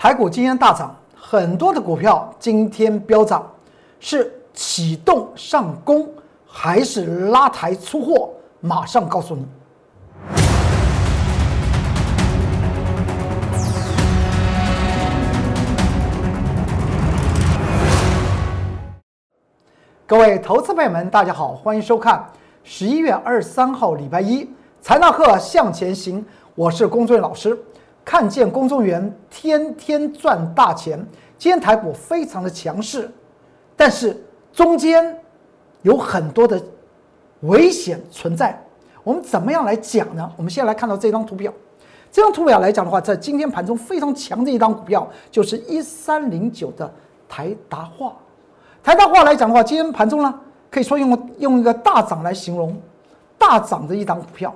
台股今天大涨，很多的股票今天飙涨，是启动上攻还是拉抬出货？马上告诉你。各位投资朋友们，大家好，欢迎收看十一月二十三号礼拜一财纳课向前行，我是龚俊老师。看见公众员天天赚大钱，今天台股非常的强势，但是中间有很多的危险存在。我们怎么样来讲呢？我们先来看到这张图表，这张图表来讲的话，在今天盘中非常强的一张股票，就是一三零九的台达化。台达化来讲的话，今天盘中呢，可以说用用一个大涨来形容，大涨的一档股票，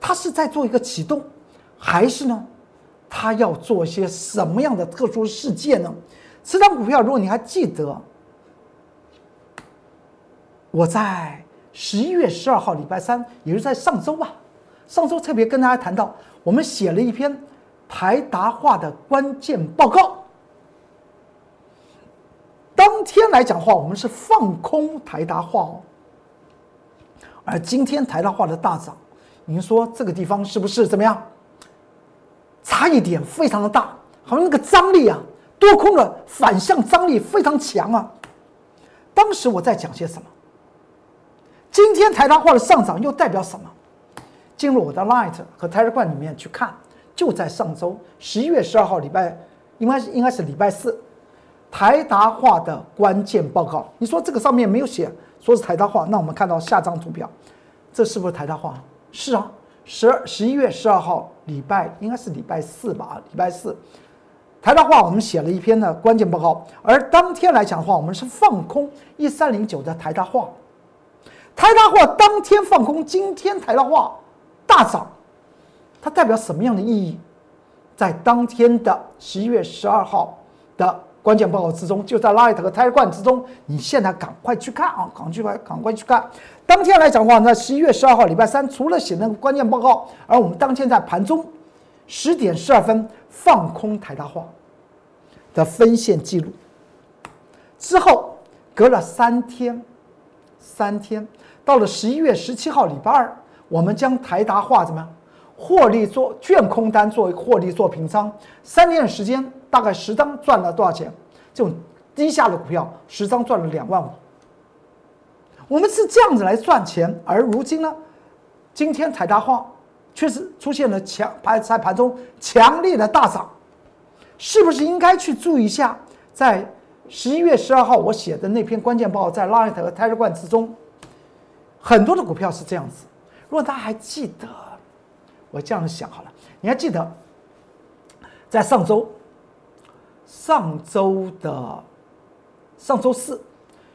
它是在做一个启动，还是呢？他要做些什么样的特殊事件呢？这张股票，如果你还记得，我在十一月十二号礼拜三，也就是在上周吧，上周特别跟大家谈到，我们写了一篇台达化的关键报告。当天来讲话，我们是放空台达化哦，而今天台达化的大涨，您说这个地方是不是怎么样？差异点非常的大，好像那个张力啊，多空的反向张力非常强啊。当时我在讲些什么？今天台达化的上涨又代表什么？进入我的 Light 和 Telegram 里面去看，就在上周十一月十二号礼拜，应该是应该是礼拜四，台达化的关键报告。你说这个上面没有写说是台达化，那我们看到下张图表，这是不是台达化？是啊。十十一月十二号，礼拜应该是礼拜四吧？礼拜四，台大化我们写了一篇的关键报告，而当天来讲的话，我们是放空一三零九的台大化，台大化当天放空，今天台大化大涨，它代表什么样的意义？在当天的十一月十二号的。关键报告之中，就在 Light 和 Telegram 之中，你现在赶快去看啊，赶快去看赶快去看。当天来讲的话，那十一月十二号礼拜三，除了写那个关键报告，而我们当天在盘中十点十二分放空台大化的分线记录之后，隔了三天，三天到了十一月十七号礼拜二，我们将台达化怎么样获利做券空单作为获利做平仓，三天的时间。大概十张赚了多少钱？这种低下的股票，十张赚了两万五。我们是这样子来赚钱，而如今呢，今天台达化确实出现了强盘在盘中强烈的大涨，是不是应该去注意一下？在十一月十二号我写的那篇关键报，在 Light 和 Telegram 之中，很多的股票是这样子。如果大家还记得，我这样想好了，你还记得在上周？上周的上周四，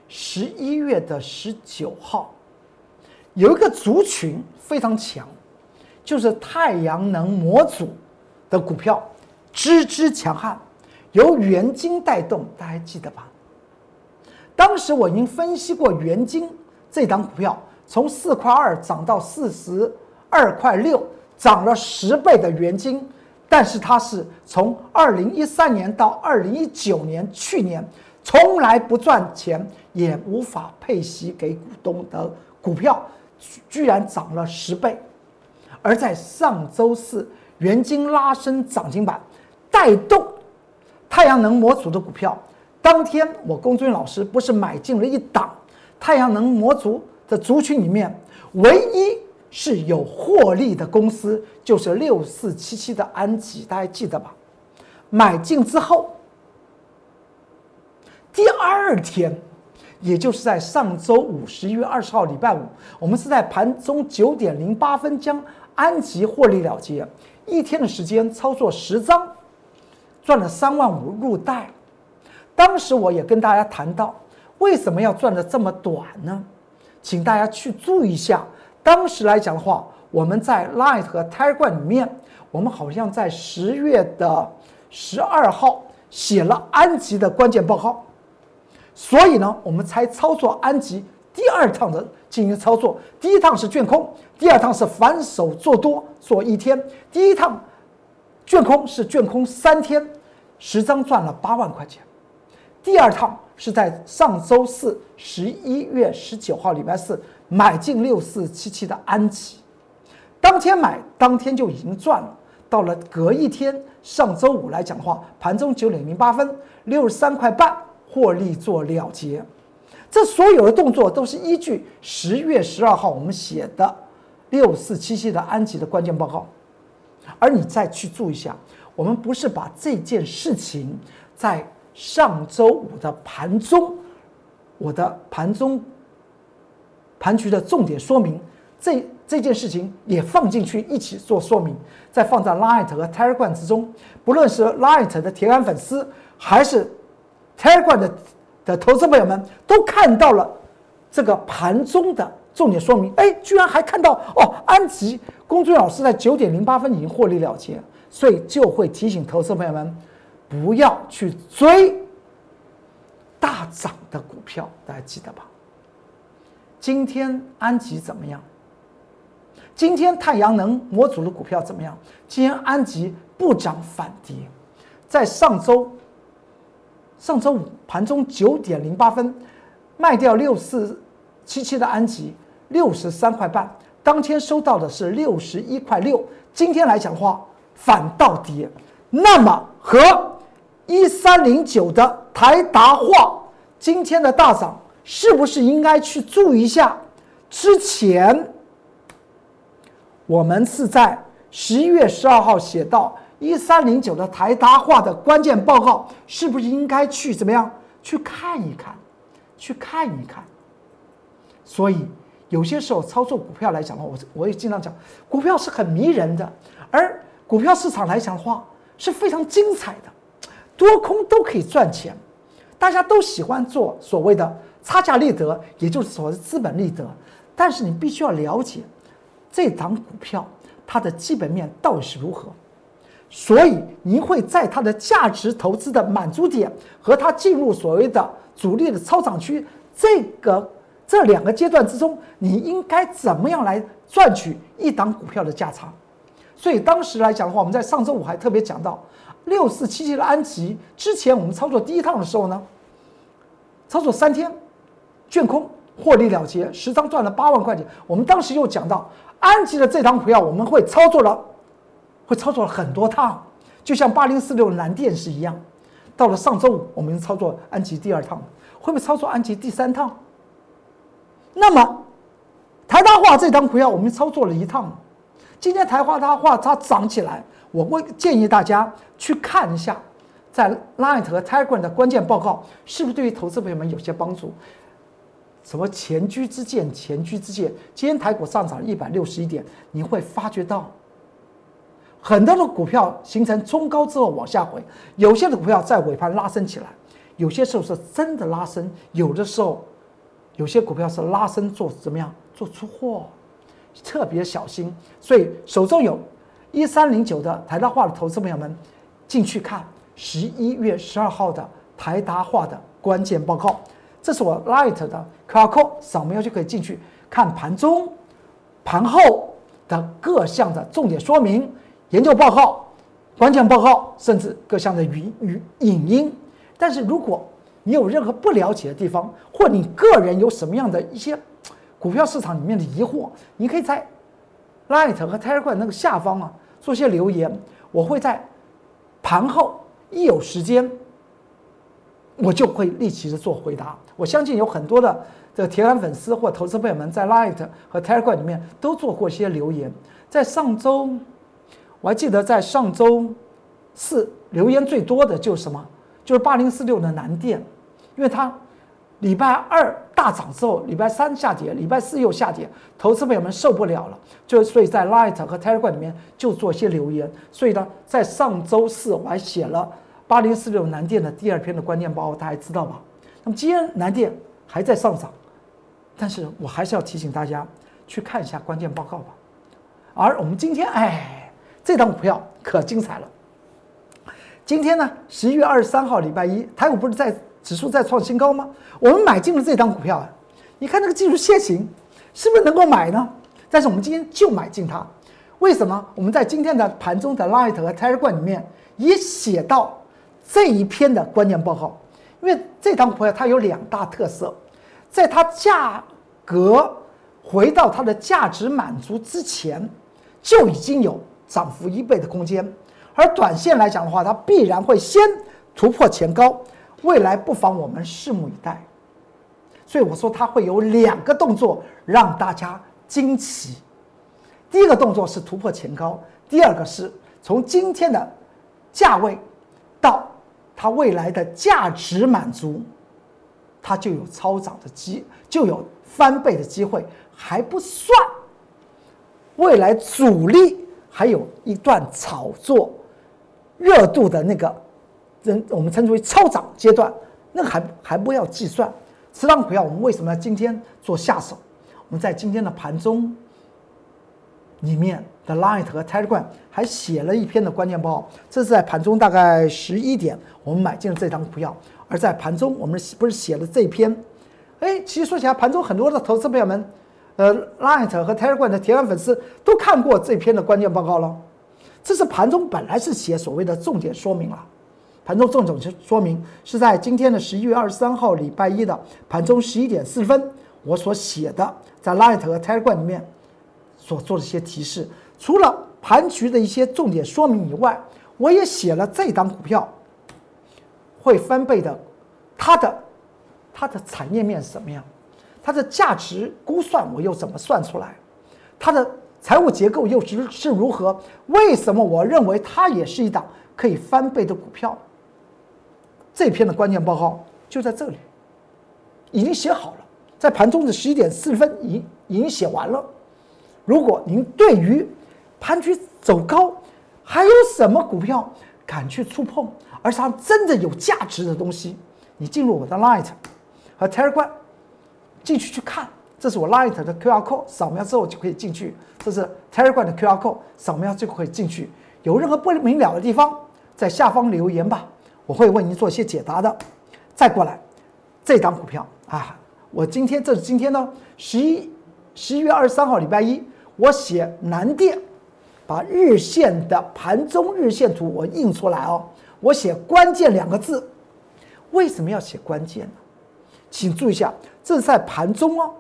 十一月的十九号，有一个族群非常强，就是太阳能模组的股票，支支强悍，由元晶带动，大家还记得吧？当时我已经分析过元晶这档股票，从四块二涨到四十二块六，涨了十倍的元晶。但是它是从二零一三年到二零一九年，去年从来不赚钱，也无法配息给股东的股票，居然涨了十倍。而在上周四，元金拉升涨停板，带动太阳能模组的股票。当天我龚俊老师不是买进了一档太阳能模组的族群里面唯一。是有获利的公司，就是六四七七的安吉，大家记得吧？买进之后，第二天，也就是在上周五十一月二十号礼拜五，我们是在盘中九点零八分将安吉获利了结，一天的时间操作十张，赚了三万五入袋。当时我也跟大家谈到，为什么要赚的这么短呢？请大家去注意一下。当时来讲的话，我们在 Light 和 Tiger 里面，我们好像在十月的十二号写了安吉的关键报告，所以呢，我们才操作安吉第二趟的进行操作。第一趟是卷空，第二趟是反手做多做一天。第一趟卷空是卷空三天，十张赚了八万块钱。第二趟是在上周四，十一月十九号，礼拜四买进六四七七的安吉，当天买，当天就已经赚了。到了隔一天，上周五来讲的话，盘中九点零八分，六十三块半获利做了结。这所有的动作都是依据十月十二号我们写的六四七七的安吉的关键报告，而你再去注意一下，我们不是把这件事情在上周五的盘中，我的盘中盘局的重点说明，这这件事情也放进去一起做说明，再放在 Light 和 Telegram 之中，不论是 Light 的铁杆粉丝还是 Telegram 的。的投资朋友们都看到了这个盘中的重点说明，哎，居然还看到哦，安吉公孙老师在九点零八分已经获利了结，所以就会提醒投资朋友们不要去追大涨的股票，大家记得吧？今天安吉怎么样？今天太阳能模组的股票怎么样？今天安吉不涨反跌，在上周。上周五盘中九点零八分卖掉六四七七的安吉六十三块半，当天收到的是六十一块六。今天来讲的话反倒跌，那么和一三零九的台达化今天的大涨，是不是应该去注意一下？之前我们是在十一月十二号写到。一三零九的台达化的关键报告，是不是应该去怎么样去看一看，去看一看？所以有些时候操作股票来讲的话，我我也经常讲，股票是很迷人的，而股票市场来讲的话是非常精彩的，多空都可以赚钱，大家都喜欢做所谓的差价利得，也就是所谓的资本利得，但是你必须要了解这档股票它的基本面到底是如何。所以，您会在它的价值投资的满足点和它进入所谓的主力的超涨区这个这两个阶段之中，你应该怎么样来赚取一档股票的价差？所以当时来讲的话，我们在上周五还特别讲到六四七七的安吉，之前我们操作第一趟的时候呢，操作三天，卷空获利了结，十张赚了八万块钱。我们当时又讲到安吉的这档股票，我们会操作了。会操作了很多趟，就像八零四六蓝电是一样。到了上周五，我们操作安吉第二趟，会不会操作安吉第三趟？那么台大化这张股票，我们操作了一趟。今天台化大化它涨起来，我会建议大家去看一下，在 Light 和 Tiger 的关键报告，是不是对于投资朋友们有些帮助？什么前车之鉴，前车之鉴。今天台股上涨一百六十一点，你会发觉到。很多的股票形成冲高之后往下回，有些的股票在尾盘拉升起来，有些时候是真的拉升，有的时候有些股票是拉升做怎么样做出货，特别小心。所以手中有一三零九的台达化的投资朋友们进去看十一月十二号的台达化的关键报告，这是我 Light 的 QR code 扫描就可以进去看盘中、盘后的各项的重点说明。研究报告、关键报告，甚至各项的语语影音。但是，如果你有任何不了解的地方，或你个人有什么样的一些股票市场里面的疑惑，你可以在 Light 和 Telegram 那个下方啊做些留言，我会在盘后一有时间，我就会立即的做回答。我相信有很多的这个铁杆粉丝或投资朋友们在 Light 和 Telegram 里面都做过一些留言，在上周。我还记得在上周四留言最多的就是什么？就是八零四六的南电，因为它礼拜二大涨之后，礼拜三下跌，礼拜四又下跌，投资朋友们受不了了，就所以在 Light 和 Telegram 里面就做一些留言。所以呢，在上周四我还写了八零四六南电的第二篇的关键报告，大家知道吧？那么今天南电还在上涨，但是我还是要提醒大家去看一下关键报告吧。而我们今天，哎。这档股票可精彩了。今天呢，十一月二十三号，礼拜一，台股不是在指数在创新高吗？我们买进了这档股票啊，你看那个技术线型，是不是能够买呢？但是我们今天就买进它，为什么？我们在今天的盘中的 Light 和 Telegram 里面也写到，这一篇的关键报告，因为这张股票它有两大特色，在它价格回到它的价值满足之前，就已经有涨幅一倍的空间。而短线来讲的话，它必然会先突破前高，未来不妨我们拭目以待。所以我说它会有两个动作让大家惊奇。第一个动作是突破前高，第二个是从今天的价位到它未来的价值满足，它就有超涨的机，就有翻倍的机会，还不算未来主力还有一段炒作热度的那个，人我们称之为超涨阶段，那还还不要计算。此档股票我们为什么要今天做下手？我们在今天的盘中。里面的 Light 和 Telegram 还写了一篇的关键报告，这是在盘中大概十一点，我们买进了这张股票。而在盘中，我们不是写了这篇？哎，其实说起来，盘中很多的投资朋友们，呃，Light 和 Telegram 的铁杆粉丝都看过这篇的关键报告了。这是盘中本来是写所谓的重点说明了，盘中重点说明是在今天的十一月二十三号礼拜一的盘中十一点四十分，我所写的在 Light 和 Telegram 里面。所做的一些提示，除了盘局的一些重点说明以外，我也写了这档股票会翻倍的，它的它的产业面是什么样，它的价值估算我又怎么算出来，它的财务结构又是是如何？为什么我认为它也是一档可以翻倍的股票？这篇的关键报告就在这里，已经写好了，在盘中的十一点四十分已已经写完了。如果您对于盘局走高，还有什么股票敢去触碰，而且它真的有价值的东西，你进入我的 Light 和 Telegram 进去去看，这是我 Light 的 QR code，扫描之后就可以进去；这是 Telegram 的 QR code，扫描就可以进去。有任何不明了的地方，在下方留言吧，我会为您做一些解答的。再过来，这张股票啊，我今天这是今天呢，十一十一月二十三号礼拜一。我写南电，把日线的盘中日线图我印出来哦。我写关键两个字，为什么要写关键呢？请注意一下，这是在盘中哦。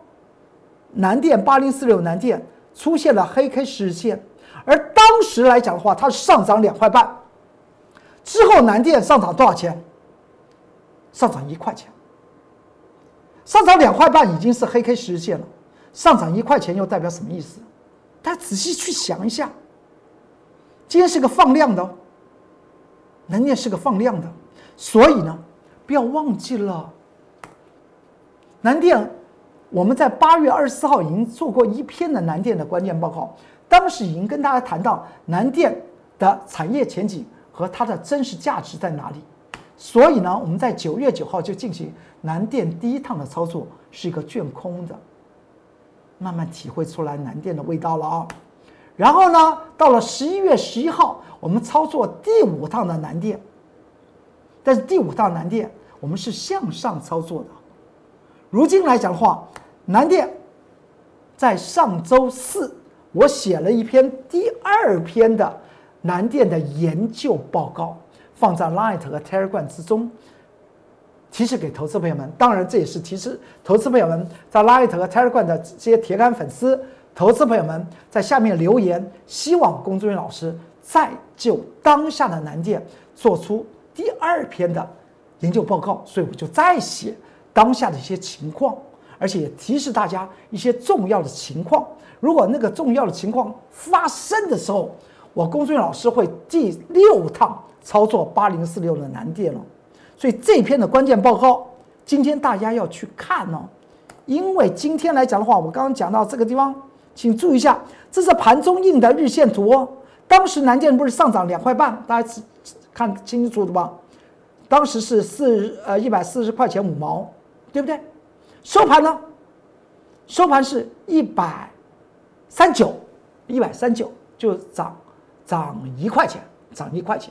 南电八零四六南电出现了黑 K 十日线，而当时来讲的话，它上涨两块半。之后南电上涨多少钱？上涨一块钱。上涨两块半已经是黑 K 十日线了，上涨一块钱又代表什么意思？大家仔细去想一下，今天是个放量的，南电是个放量的，所以呢，不要忘记了，南电，我们在八月二十四号已经做过一篇的南电的关键报告，当时已经跟大家谈到南电的产业前景和它的真实价值在哪里，所以呢，我们在九月九号就进行南电第一趟的操作，是一个卷空的。慢慢体会出来南电的味道了啊，然后呢，到了十一月十一号，我们操作第五趟的南电，但是第五趟南电我们是向上操作的。如今来讲的话，南电在上周四我写了一篇第二篇的南电的研究报告，放在 Light 和 Telegram 之中。提示给投资朋友们，当然这也是提示投资朋友们在 Light 和 Telegram 的这些铁杆粉丝、投资朋友们在下面留言，希望龚志云老师再就当下的南电做出第二篇的研究报告，所以我就再写当下的一些情况，而且也提示大家一些重要的情况。如果那个重要的情况发生的时候，我龚志远老师会第六趟操作八零四六的南电了。所以这篇的关键报告，今天大家要去看哦，因为今天来讲的话，我刚刚讲到这个地方，请注意一下，这是盘中印的日线图哦。当时南电不是上涨两块半，大家看清楚的吧？当时是四呃一百四十块钱五毛，对不对？收盘呢？收盘是一百三九，一百三九就涨涨一块钱，涨一块钱。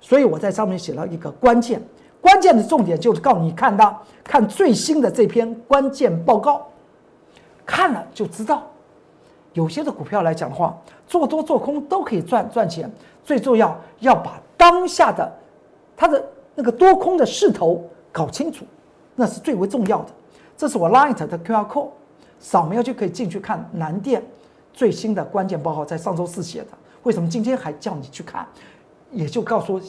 所以我在上面写了一个关键。关键的重点就是告你，看到看最新的这篇关键报告，看了就知道，有些的股票来讲的话，做多做空都可以赚赚钱。最重要要把当下的它的那个多空的势头搞清楚，那是最为重要的。这是我 Light 的 QR code，扫描就可以进去看南电最新的关键报告，在上周四写的。为什么今天还叫你去看？也就告诉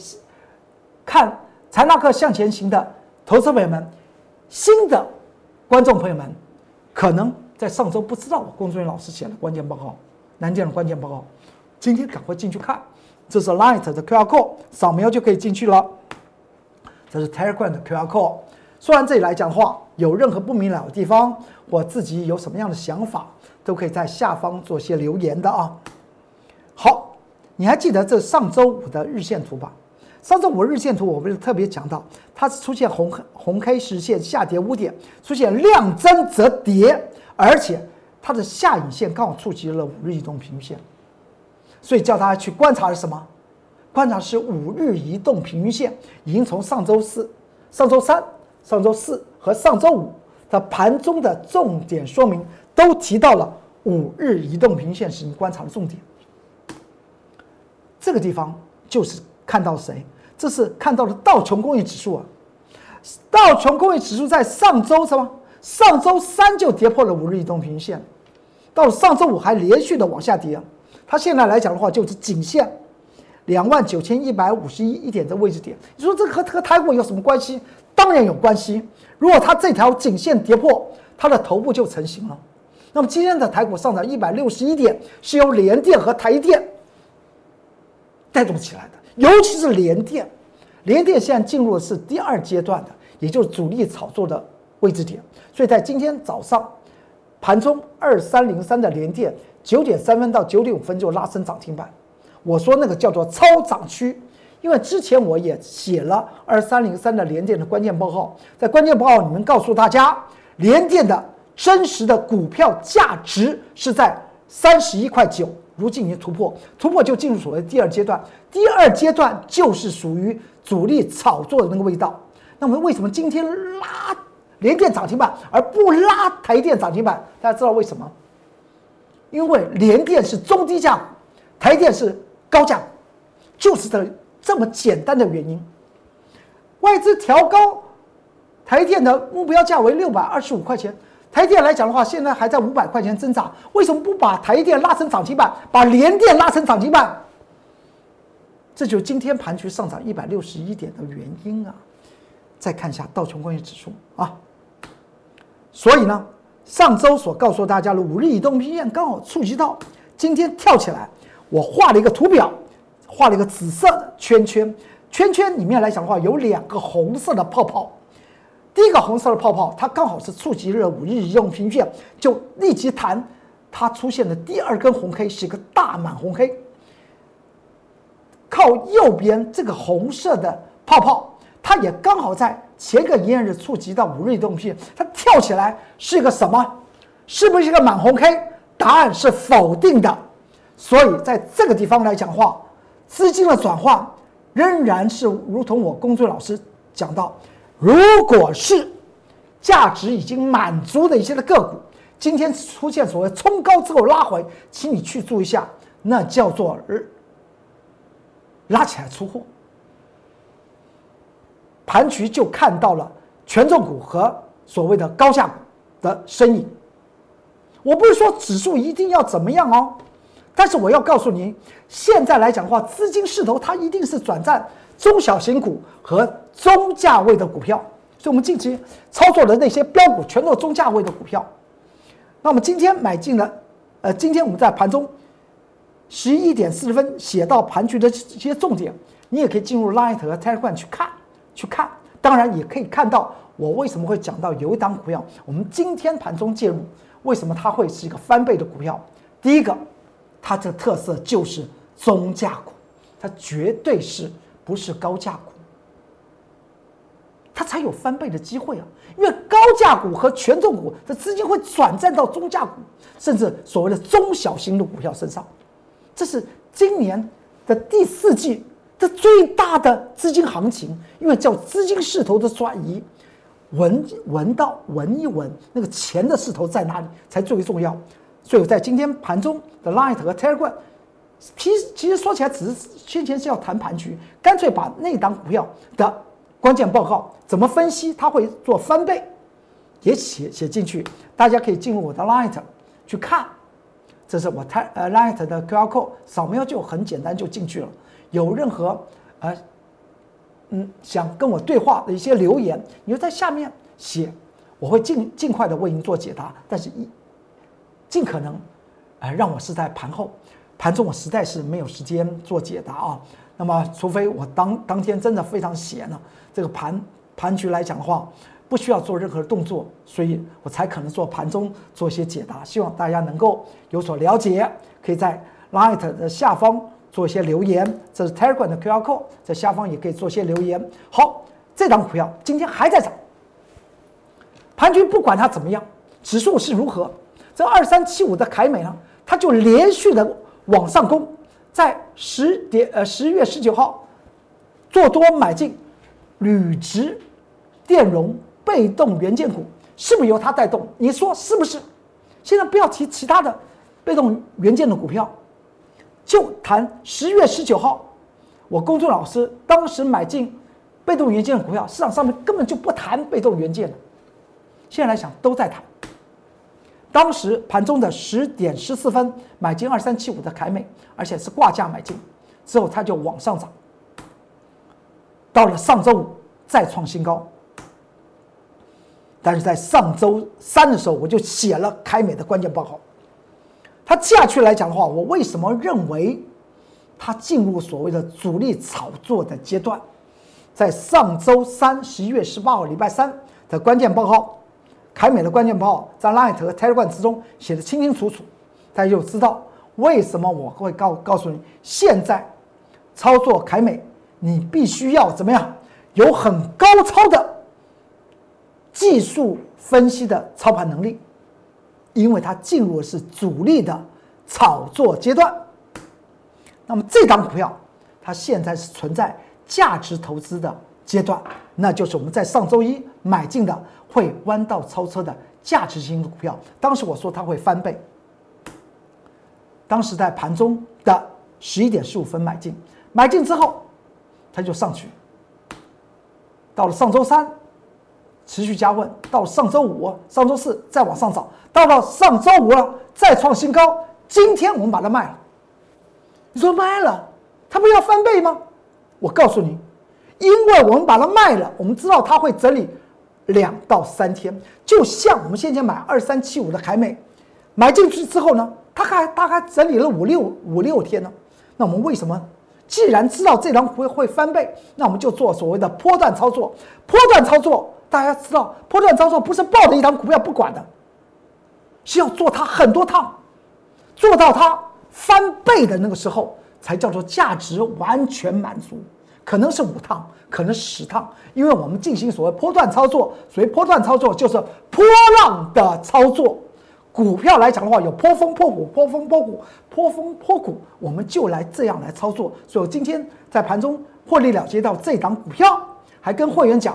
看财纳克向前行的投资朋友们，新的观众朋友们，可能在上周不知道我工作人员老师写的关键报告，南电的关键报告，今天赶快进去看。这是 Light 的 QR code，扫描就可以进去了。这是 Telegram 的 QR code。说完这里来讲的话，有任何不明了的地方，我自己有什么样的想法，都可以在下方做些留言的啊。好，你还记得这上周五的日线图吧？上周五日线图我不是特别讲到，它是出现红红黑实线下跌五点，出现量增则跌，而且它的下影线刚好触及了五日移动平均线，所以叫大家去观察是什么？观察是五日移动平均线已经从上周四、上周三。上周四和上周五的盘中的重点说明都提到了五日移动平线是你观察的重点。这个地方就是看到谁？这是看到了道琼工业指数啊。道琼工业指数在上周什么？上周三就跌破了五日移动平均线，到了上周五还连续的往下跌。它现在来讲的话，就是颈线两万九千一百五十一一点的位置点。你说这和和台股有什么关系？当然有关系。如果它这条颈线跌破，它的头部就成型了。那么今天的台股上涨一百六十一点，是由联电和台电带动起来的。尤其是联电，联电现在进入的是第二阶段的，也就是主力炒作的位置点。所以在今天早上盘中二三零三的联电，九点三分到九点五分就拉升涨停板。我说那个叫做超涨区。因为之前我也写了二三零三的联电的关键报告，在关键报告里面告诉大家，联电的真实的股票价值是在三十一块九，如今已经突破，突破就进入所谓第二阶段，第二阶段就是属于主力炒作的那个味道。那么为什么今天拉联电涨停板而不拉台电涨停板？大家知道为什么？因为联电是中低价，台电是高价，就是这。这么简单的原因，外资调高台电的目标价为六百二十五块钱。台电来讲的话，现在还在五百块钱挣扎，为什么不把台电拉成涨停板，把联电拉成涨停板？这就是今天盘局上涨一百六十一点的原因啊！再看一下道琼工业指数啊，所以呢，上周所告诉大家的五日移动平线刚好触及到，今天跳起来，我画了一个图表。画了一个紫色的圈圈，圈圈里面来讲的话，有两个红色的泡泡。第一个红色的泡泡，它刚好是触及了五日移动平均线，就立即弹，它出现的第二根红 K 是一个大满红黑。靠右边这个红色的泡泡，它也刚好在前个营业日触及到五日移动平均线，它跳起来是一个什么？是不是一个满红 K？答案是否定的。所以在这个地方来讲话。资金的转换仍然是如同我工作老师讲到，如果是价值已经满足的一些的个股，今天出现所谓冲高之后拉回，请你去注意一下，那叫做拉起来出货。盘局就看到了权重股和所谓的高价股的身影。我不是说指数一定要怎么样哦。但是我要告诉您，现在来讲的话，资金势头它一定是转战中小型股和中价位的股票。所以，我们近期操作的那些标股，全都是中价位的股票。那么今天买进了，呃，今天我们在盘中十一点四十分写到盘局的这些重点，你也可以进入 Light 和 Telegram 去看，去看。当然，也可以看到我为什么会讲到有一档股票，我们今天盘中介入，为什么它会是一个翻倍的股票？第一个。它的特色就是中价股，它绝对是不是高价股，它才有翻倍的机会啊！因为高价股和权重股的资金会转战到中价股，甚至所谓的中小型的股票身上，这是今年的第四季的最大的资金行情，因为叫资金势头的转移，闻闻到闻一闻那个钱的势头在哪里才最为重要。所以，在今天盘中的 Light 和 Telegram，其实其实说起来，只是先前是要谈盘局，干脆把那档股票的关键报告怎么分析，它会做翻倍，也写写进去，大家可以进入我的 Light 去看。这是我太呃 Light 的 QR code，扫描就很简单就进去了。有任何呃嗯想跟我对话的一些留言，你就在下面写，我会尽尽快的为您做解答。但是，一尽可能呃让我是在盘后，盘中我实在是没有时间做解答啊。那么，除非我当当天真的非常闲了，这个盘盘局来讲的话，不需要做任何动作，所以我才可能做盘中做一些解答。希望大家能够有所了解，可以在 Light 的下方做一些留言。这是 Telegram 的 QR code，在下方也可以做些留言。好，这张股票今天还在涨，盘局不管它怎么样，指数是如何，这二三七五的凯美呢，它就连续的往上攻。在十点呃十月十九号做多买进铝值电容被动元件股，是不是由它带动？你说是不是？现在不要提其他的被动元件的股票，就谈十月十九号，我公众老师当时买进被动元件的股票，市场上面根本就不谈被动元件了。现在来想都在谈。当时盘中的十点十四分买进二三七五的凯美，而且是挂价买进，之后它就往上涨，到了上周五再创新高。但是在上周三的时候，我就写了凯美的关键报告。它接下去来讲的话，我为什么认为它进入所谓的主力炒作的阶段？在上周三十一月十八号礼拜三的关键报告。凯美的关键报在 Light 和 Telegram 之中写的清清楚楚，大家就知道为什么我会告告诉你，现在操作凯美，你必须要怎么样，有很高超的技术分析的操盘能力，因为它进入的是主力的炒作阶段。那么这张股票，它现在是存在价值投资的阶段，那就是我们在上周一买进的。会弯道超车的价值型股票，当时我说它会翻倍。当时在盘中的十一点十五分买进，买进之后它就上去，到了上周三持续加温，到了上周五、上周四再往上涨，到了上周五了再创新高。今天我们把它卖了，你说卖了，它不要翻倍吗？我告诉你，因为我们把它卖了，我们知道它会整理。两到三天，就像我们先前买二三七五的凯美，买进去之后呢，它还大概整理了五六五六天呢。那我们为什么既然知道这张会会翻倍，那我们就做所谓的波段操作。波段操作，大家知道，波段操作不是抱着一张股票不管的，是要做它很多趟，做到它翻倍的那个时候，才叫做价值完全满足。可能是五趟，可能十趟，因为我们进行所谓波段操作，所谓波段操作就是波浪的操作。股票来讲的话，有波峰波谷，波峰波谷，波峰波谷，我们就来这样来操作。所以我今天在盘中获利了结到这档股票，还跟会员讲，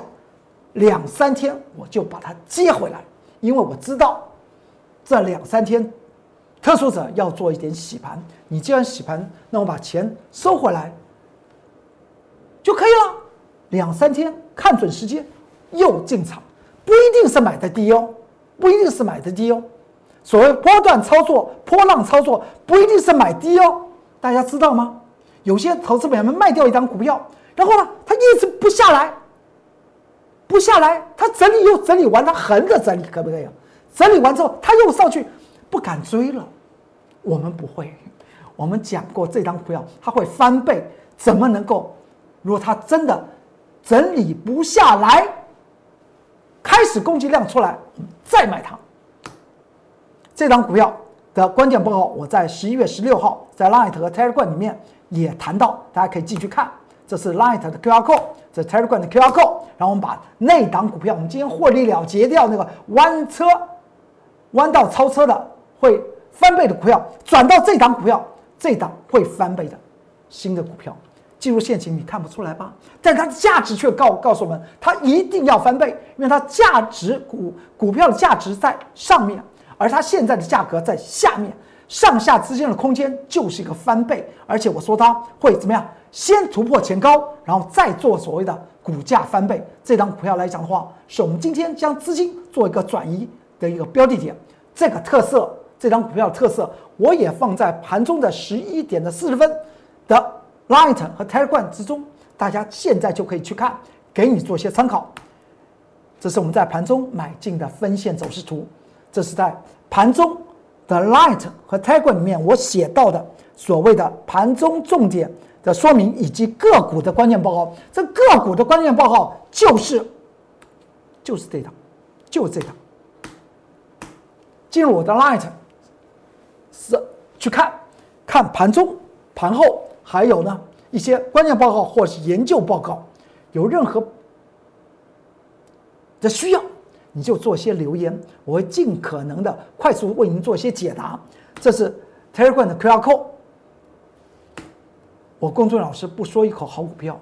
两三天我就把它接回来，因为我知道这两三天特殊者要做一点洗盘。你既然洗盘，那我把钱收回来。就可以了，两三天看准时间又进场，不一定是买的低哦，不一定是买的低哦。所谓波段操作、波浪操作，不一定是买低哦，大家知道吗？有些投资朋友们卖掉一张股票，然后呢，他一直不下来，不下来，他整理又整理完，他横着整理可不可以？整理完之后，他又上去，不敢追了。我们不会，我们讲过这张股票它会翻倍，怎么能够？如果它真的整理不下来，开始供给量出来，再买它。这张股票的关键报告，我在十一月十六号在 Light 和 Telegram 里面也谈到，大家可以进去看。这是 Light 的 QR code，这 Telegram 的 QR code。然后我们把那档股票，我们今天获利了结掉那个弯车、弯道超车的会翻倍的股票，转到这档股票，这档会翻倍的新的股票。进入陷阱，你看不出来吧？但它的价值却告告诉我们，它一定要翻倍，因为它价值股股票的价值在上面，而它现在的价格在下面，上下之间的空间就是一个翻倍，而且我说它会怎么样？先突破前高，然后再做所谓的股价翻倍。这张股票来讲的话，是我们今天将资金做一个转移的一个标的点。这个特色，这张股票的特色，我也放在盘中的十一点的四十分的 Light 和 Telegram 之中，大家现在就可以去看，给你做些参考。这是我们在盘中买进的分线走势图，这是在盘中的 Light 和 Telegram 里面我写到的所谓的盘中重点。的说明以及个股的关键报告，这个股的关键报告就是就是这套，就是这套。进入我的 Light 是去看看盘中、盘后，还有呢一些关键报告或是研究报告，有任何的需要，你就做些留言，我会尽可能的快速为您做一些解答。这是 Telegram 的 QR Code。我公众老师不说一口好股票，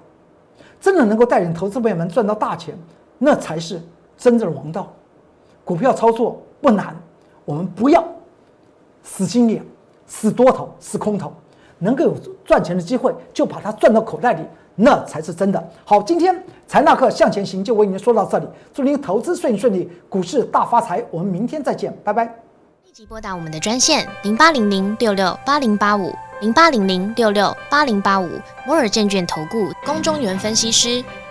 真的能够带领投资朋友们赚到大钱，那才是真正的王道。股票操作不难，我们不要死心眼、死多头、死空头，能够有赚钱的机会，就把它赚到口袋里，那才是真的。好，今天财纳克向前行就为您说到这里，祝您投资顺顺利，股市大发财。我们明天再见，拜拜。立即拨打我们的专线零八零零六六八零八五。零八零零六六八零八五摩尔证券投顾龚中原分析师，